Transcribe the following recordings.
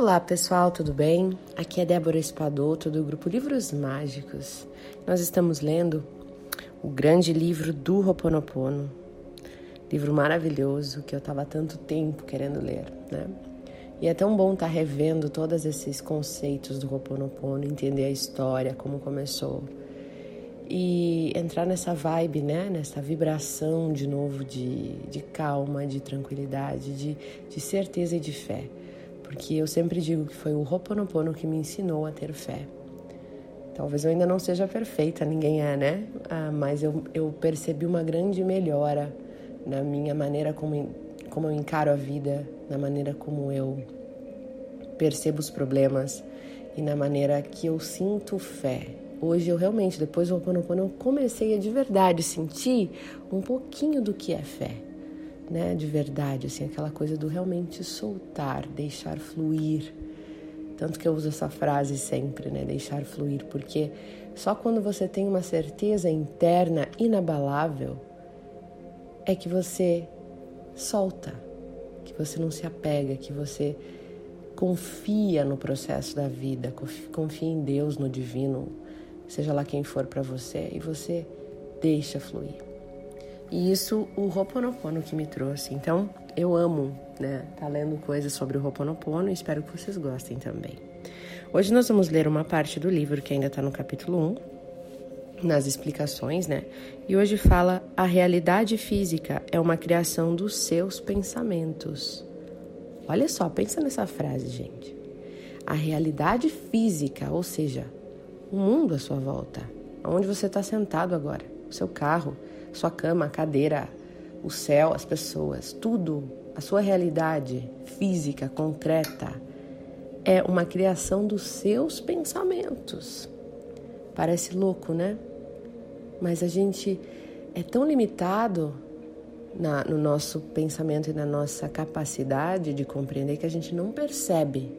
Olá pessoal, tudo bem? Aqui é Débora Espadoto do grupo Livros Mágicos. Nós estamos lendo o grande livro do Ho'oponopono, livro maravilhoso que eu estava tanto tempo querendo ler, né? E é tão bom estar tá revendo todos esses conceitos do Ho'oponopono, entender a história, como começou e entrar nessa vibe, né? Nessa vibração de novo de, de calma, de tranquilidade, de, de certeza e de fé. Porque eu sempre digo que foi o Ho'oponopono que me ensinou a ter fé. Talvez eu ainda não seja perfeita, ninguém é, né? Ah, mas eu, eu percebi uma grande melhora na minha maneira como, como eu encaro a vida, na maneira como eu percebo os problemas e na maneira que eu sinto fé. Hoje eu realmente, depois do Ho'oponopono, eu comecei a de verdade sentir um pouquinho do que é fé, né? De verdade, assim, aquela coisa do realmente soltar, deixar fluir. Tanto que eu uso essa frase sempre, né? Deixar fluir, porque só quando você tem uma certeza interna inabalável é que você solta, que você não se apega, que você confia no processo da vida, confia em Deus, no divino, seja lá quem for para você, e você deixa fluir. E isso o Ho'oponopono que me trouxe. Então, eu amo, né, tá lendo coisas sobre o Ho'oponopono e espero que vocês gostem também. Hoje nós vamos ler uma parte do livro que ainda está no capítulo 1, nas explicações, né? E hoje fala a realidade física é uma criação dos seus pensamentos. Olha só, pensa nessa frase, gente. A realidade física, ou seja, o mundo à sua volta, onde você está sentado agora, o seu carro, sua cama, a cadeira, o céu, as pessoas, tudo, a sua realidade física, concreta, é uma criação dos seus pensamentos. Parece louco, né? mas a gente é tão limitado na, no nosso pensamento e na nossa capacidade de compreender que a gente não percebe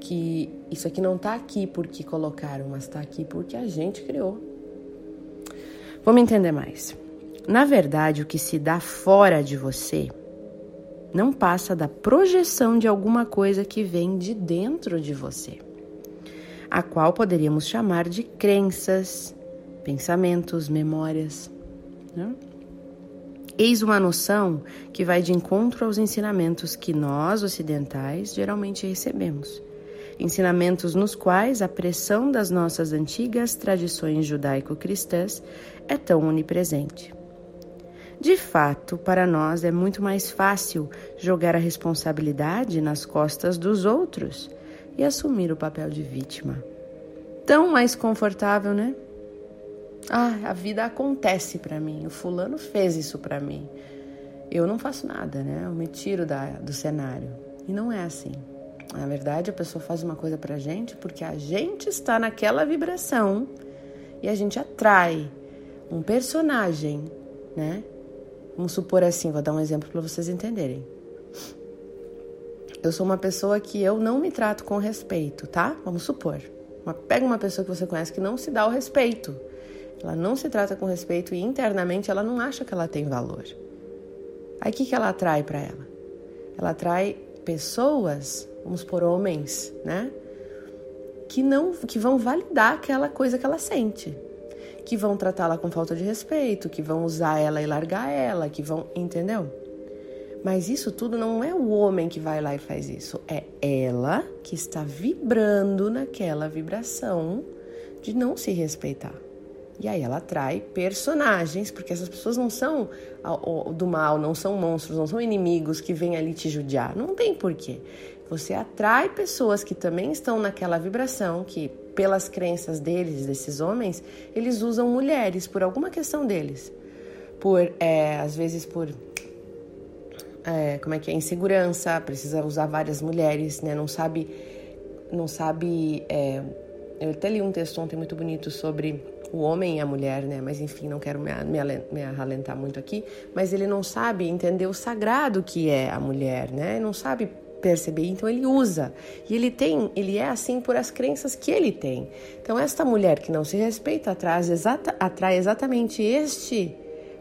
que isso aqui não está aqui porque colocaram, mas está aqui porque a gente criou. Vamos entender mais. Na verdade, o que se dá fora de você não passa da projeção de alguma coisa que vem de dentro de você, a qual poderíamos chamar de crenças, pensamentos, memórias. Né? Eis uma noção que vai de encontro aos ensinamentos que nós, ocidentais, geralmente recebemos. Ensinamentos nos quais a pressão das nossas antigas tradições judaico-cristãs é tão onipresente. De fato, para nós é muito mais fácil jogar a responsabilidade nas costas dos outros e assumir o papel de vítima. Tão mais confortável, né? Ah, a vida acontece para mim. O fulano fez isso para mim. Eu não faço nada, né? Eu me tiro da, do cenário. E não é assim. Na verdade, a pessoa faz uma coisa pra gente porque a gente está naquela vibração e a gente atrai um personagem, né? Vamos supor assim, vou dar um exemplo para vocês entenderem. Eu sou uma pessoa que eu não me trato com respeito, tá? Vamos supor. Uma, pega uma pessoa que você conhece que não se dá o respeito. Ela não se trata com respeito e internamente ela não acha que ela tem valor. Aí o que, que ela atrai para ela? Ela atrai pessoas, vamos por homens, né? Que não, que vão validar aquela coisa que ela sente, que vão tratá-la com falta de respeito, que vão usar ela e largar ela, que vão, entendeu? Mas isso tudo não é o homem que vai lá e faz isso, é ela que está vibrando naquela vibração de não se respeitar. E aí ela atrai personagens, porque essas pessoas não são do mal, não são monstros, não são inimigos que vêm ali te judiar. Não tem porquê. Você atrai pessoas que também estão naquela vibração, que pelas crenças deles, desses homens, eles usam mulheres por alguma questão deles. Por, é, às vezes por é, como é que é, insegurança, precisa usar várias mulheres, né? Não sabe, não sabe. É, eu até li um texto ontem muito bonito sobre o homem e a mulher, né? Mas enfim, não quero me, me, me muito aqui. Mas ele não sabe entender o sagrado que é a mulher, né? Não sabe perceber, então ele usa. E ele tem, ele é assim por as crenças que ele tem. Então esta mulher que não se respeita atrai, exata, atrai exatamente este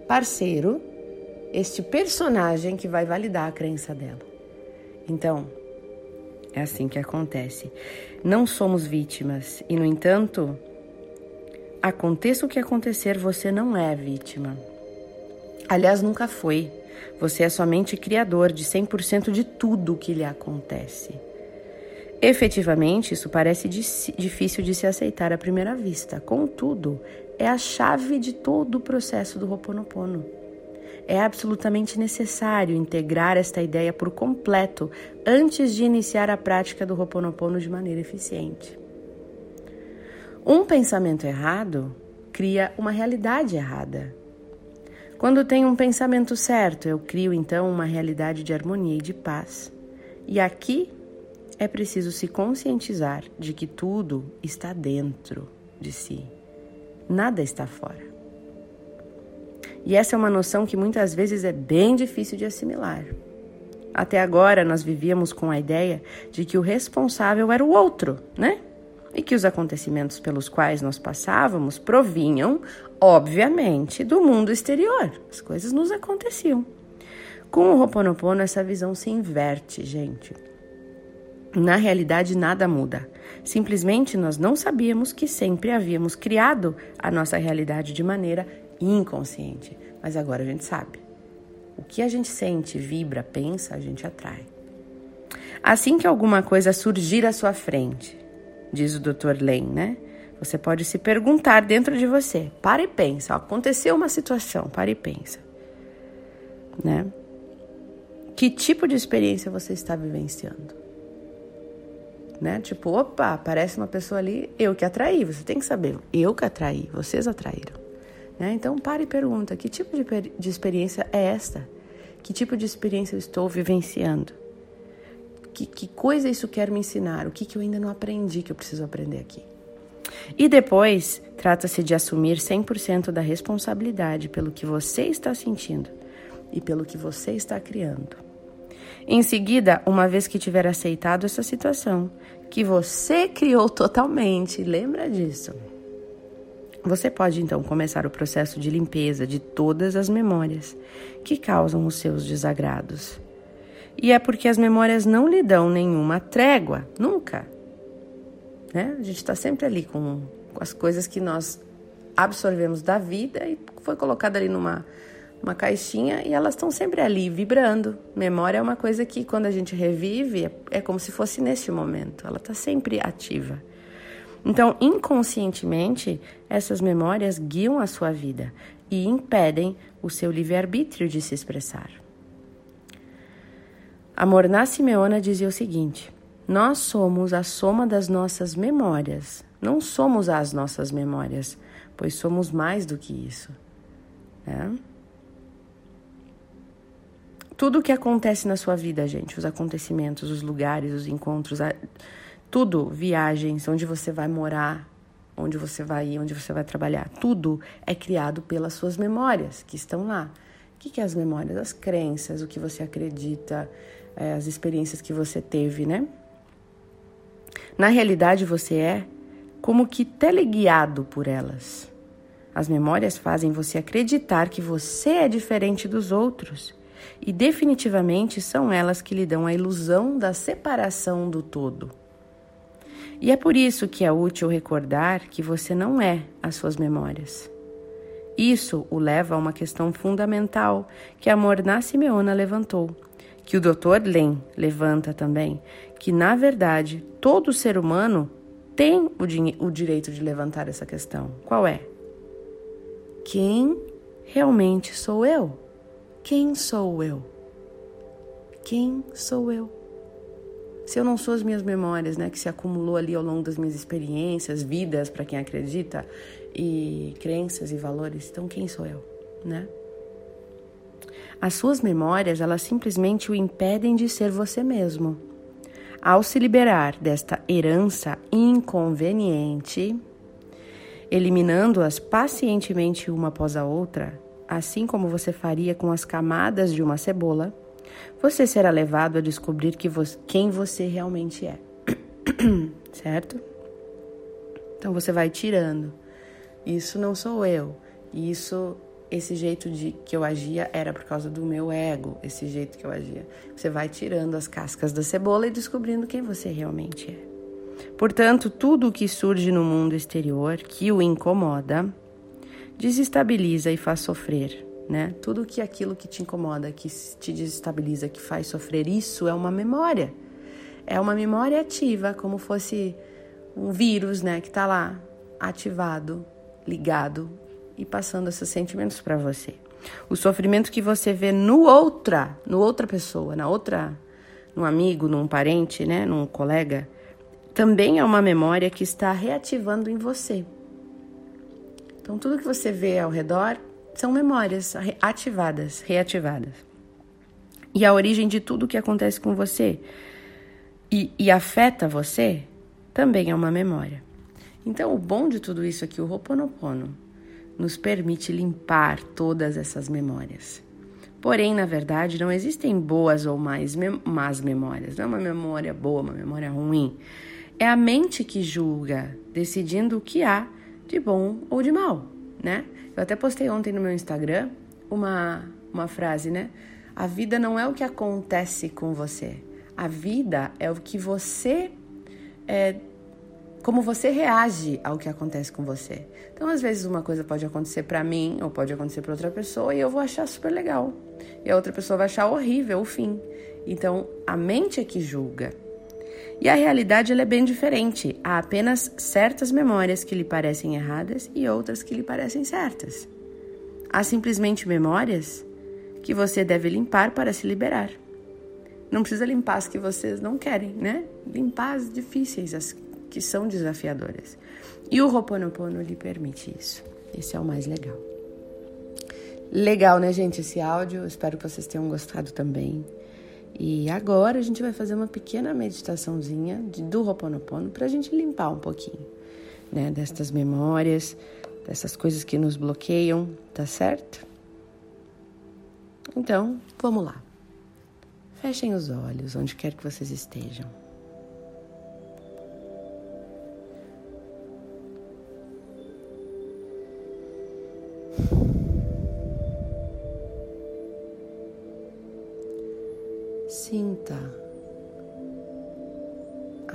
parceiro, este personagem que vai validar a crença dela. Então, É assim que acontece. Não somos vítimas e, no entanto, aconteça o que acontecer, você não é vítima. Aliás, nunca foi. Você é somente criador de 100% de tudo o que lhe acontece. Efetivamente, isso parece difícil de se aceitar à primeira vista. Contudo, é a chave de todo o processo do Ho'oponopono. É absolutamente necessário integrar esta ideia por completo antes de iniciar a prática do Ho'oponopono de maneira eficiente. Um pensamento errado cria uma realidade errada. Quando tenho um pensamento certo, eu crio então uma realidade de harmonia e de paz. E aqui é preciso se conscientizar de que tudo está dentro de si, nada está fora. E essa é uma noção que muitas vezes é bem difícil de assimilar. Até agora nós vivíamos com a ideia de que o responsável era o outro, né? E que os acontecimentos pelos quais nós passávamos provinham, obviamente, do mundo exterior. As coisas nos aconteciam. Com o Ho'oponopono, essa visão se inverte, gente. Na realidade, nada muda. Simplesmente nós não sabíamos que sempre havíamos criado a nossa realidade de maneira inconsciente, mas agora a gente sabe. O que a gente sente, vibra, pensa, a gente atrai. Assim que alguma coisa surgir à sua frente, diz o Dr. Lane, né? Você pode se perguntar dentro de você. Para e pensa. Aconteceu uma situação, para e pensa. Né? Que tipo de experiência você está vivenciando? Né? Tipo, opa, aparece uma pessoa ali, eu que atraí. Você tem que saber, eu que atraí, vocês atraíram. Né? Então, pare e pergunta: que tipo de, de experiência é esta? Que tipo de experiência eu estou vivenciando? Que, que coisa isso quer me ensinar? O que, que eu ainda não aprendi que eu preciso aprender aqui? E depois, trata-se de assumir 100% da responsabilidade pelo que você está sentindo e pelo que você está criando. Em seguida, uma vez que tiver aceitado essa situação, que você criou totalmente, lembra disso? Você pode então começar o processo de limpeza de todas as memórias que causam os seus desagrados. E é porque as memórias não lhe dão nenhuma trégua, nunca. Né? A gente está sempre ali com, com as coisas que nós absorvemos da vida e foi colocada ali numa uma caixinha e elas estão sempre ali vibrando. Memória é uma coisa que quando a gente revive é, é como se fosse neste momento, ela está sempre ativa. Então, inconscientemente, essas memórias guiam a sua vida e impedem o seu livre-arbítrio de se expressar. A Morná Simeona dizia o seguinte: Nós somos a soma das nossas memórias, não somos as nossas memórias, pois somos mais do que isso. Né? Tudo o que acontece na sua vida, gente, os acontecimentos, os lugares, os encontros, tudo, viagens, onde você vai morar, onde você vai ir, onde você vai trabalhar, tudo é criado pelas suas memórias que estão lá. O que, que é as memórias? As crenças, o que você acredita, é, as experiências que você teve, né? Na realidade, você é como que teleguiado por elas. As memórias fazem você acreditar que você é diferente dos outros. E definitivamente são elas que lhe dão a ilusão da separação do todo. E é por isso que é útil recordar que você não é as suas memórias. Isso o leva a uma questão fundamental que a Morná Simeona levantou, que o Dr. Len levanta também, que na verdade todo ser humano tem o, o direito de levantar essa questão. Qual é? Quem realmente sou eu? Quem sou eu? Quem sou eu? se eu não sou as minhas memórias, né, que se acumulou ali ao longo das minhas experiências, vidas, para quem acredita, e crenças e valores, então quem sou eu, né? As suas memórias, elas simplesmente o impedem de ser você mesmo. Ao se liberar desta herança inconveniente, eliminando-as pacientemente uma após a outra, assim como você faria com as camadas de uma cebola, você será levado a descobrir que quem você realmente é. certo? Então você vai tirando. Isso não sou eu. Isso esse jeito de que eu agia era por causa do meu ego, esse jeito que eu agia. Você vai tirando as cascas da cebola e descobrindo quem você realmente é. Portanto, tudo o que surge no mundo exterior que o incomoda desestabiliza e faz sofrer, né? Tudo que aquilo que te incomoda, que te desestabiliza, que faz sofrer, isso é uma memória. É uma memória ativa, como fosse um vírus, né, que está lá ativado, ligado e passando esses sentimentos para você. O sofrimento que você vê no outra, no outra pessoa, na outra, num amigo, num parente, né, num colega, também é uma memória que está reativando em você. Então, tudo que você vê ao redor são memórias ativadas, reativadas. E a origem de tudo que acontece com você e, e afeta você também é uma memória. Então, o bom de tudo isso aqui, o Ho'oponopono, nos permite limpar todas essas memórias. Porém, na verdade, não existem boas ou mais más memórias. Não é uma memória boa, uma memória ruim. É a mente que julga, decidindo o que há de bom ou de mal, né? Eu até postei ontem no meu Instagram uma, uma frase, né? A vida não é o que acontece com você. A vida é o que você é, como você reage ao que acontece com você. Então, às vezes, uma coisa pode acontecer para mim ou pode acontecer para outra pessoa e eu vou achar super legal. E a outra pessoa vai achar horrível o fim. Então, a mente é que julga. E a realidade é bem diferente. Há apenas certas memórias que lhe parecem erradas e outras que lhe parecem certas. Há simplesmente memórias que você deve limpar para se liberar. Não precisa limpar as que vocês não querem, né? Limpar as difíceis, as que são desafiadoras. E o Ho'oponopono lhe permite isso. Esse é o mais legal. Legal, né, gente, esse áudio. Espero que vocês tenham gostado também. E agora a gente vai fazer uma pequena meditaçãozinha de, do Ho'oponopono para a gente limpar um pouquinho, né? Destas memórias, dessas coisas que nos bloqueiam, tá certo? Então, vamos lá. Fechem os olhos onde quer que vocês estejam.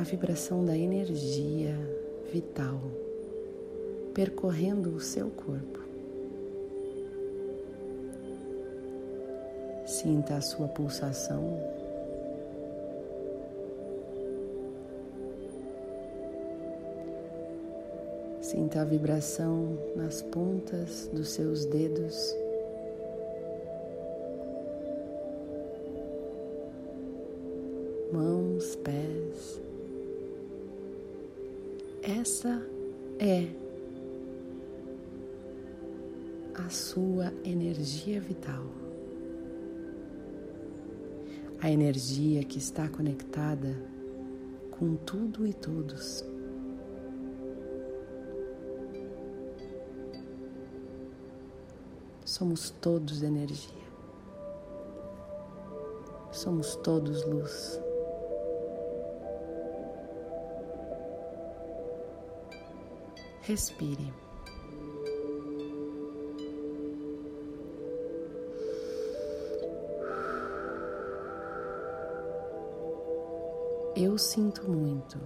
Vibração da energia vital percorrendo o seu corpo. Sinta a sua pulsação. Sinta a vibração nas pontas dos seus dedos. Essa é a sua energia vital. A energia que está conectada com tudo e todos. Somos todos energia. Somos todos luz. Respire. Eu sinto muito.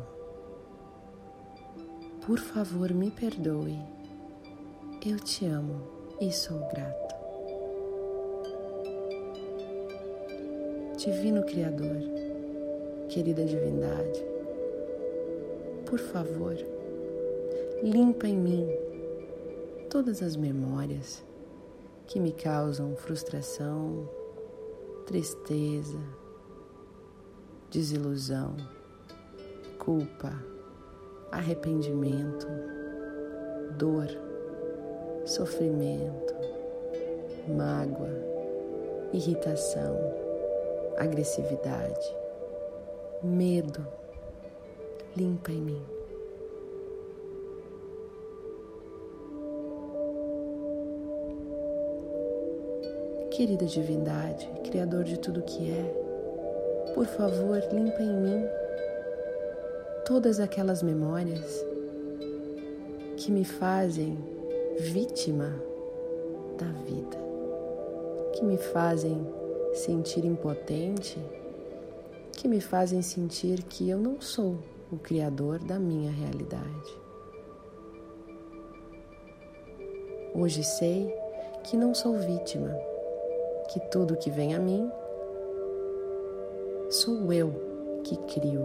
Por favor, me perdoe. Eu te amo e sou grato. Divino Criador, querida divindade, por favor, limpa em mim todas as memórias que me causam frustração, tristeza, desilusão, culpa, arrependimento, dor, sofrimento, mágoa, irritação, agressividade, medo. Limpa em mim. Querida divindade, Criador de tudo que é, por favor, limpa em mim todas aquelas memórias que me fazem vítima da vida, que me fazem sentir impotente, que me fazem sentir que eu não sou o criador da minha realidade. Hoje sei que não sou vítima, que tudo que vem a mim sou eu que crio.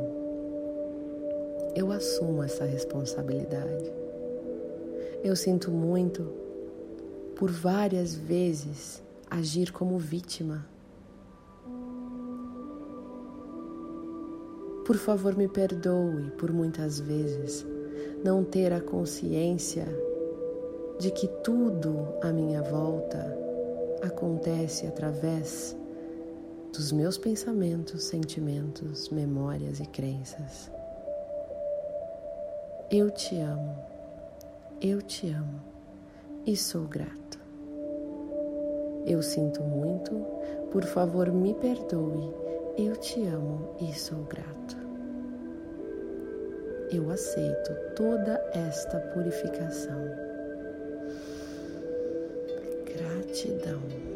Eu assumo essa responsabilidade. Eu sinto muito por várias vezes agir como vítima. Por favor, me perdoe por muitas vezes não ter a consciência de que tudo à minha volta acontece através dos meus pensamentos, sentimentos, memórias e crenças. Eu te amo, eu te amo e sou grato. Eu sinto muito, por favor me perdoe, eu te amo e sou grato. Eu aceito toda esta purificação. Gratidão.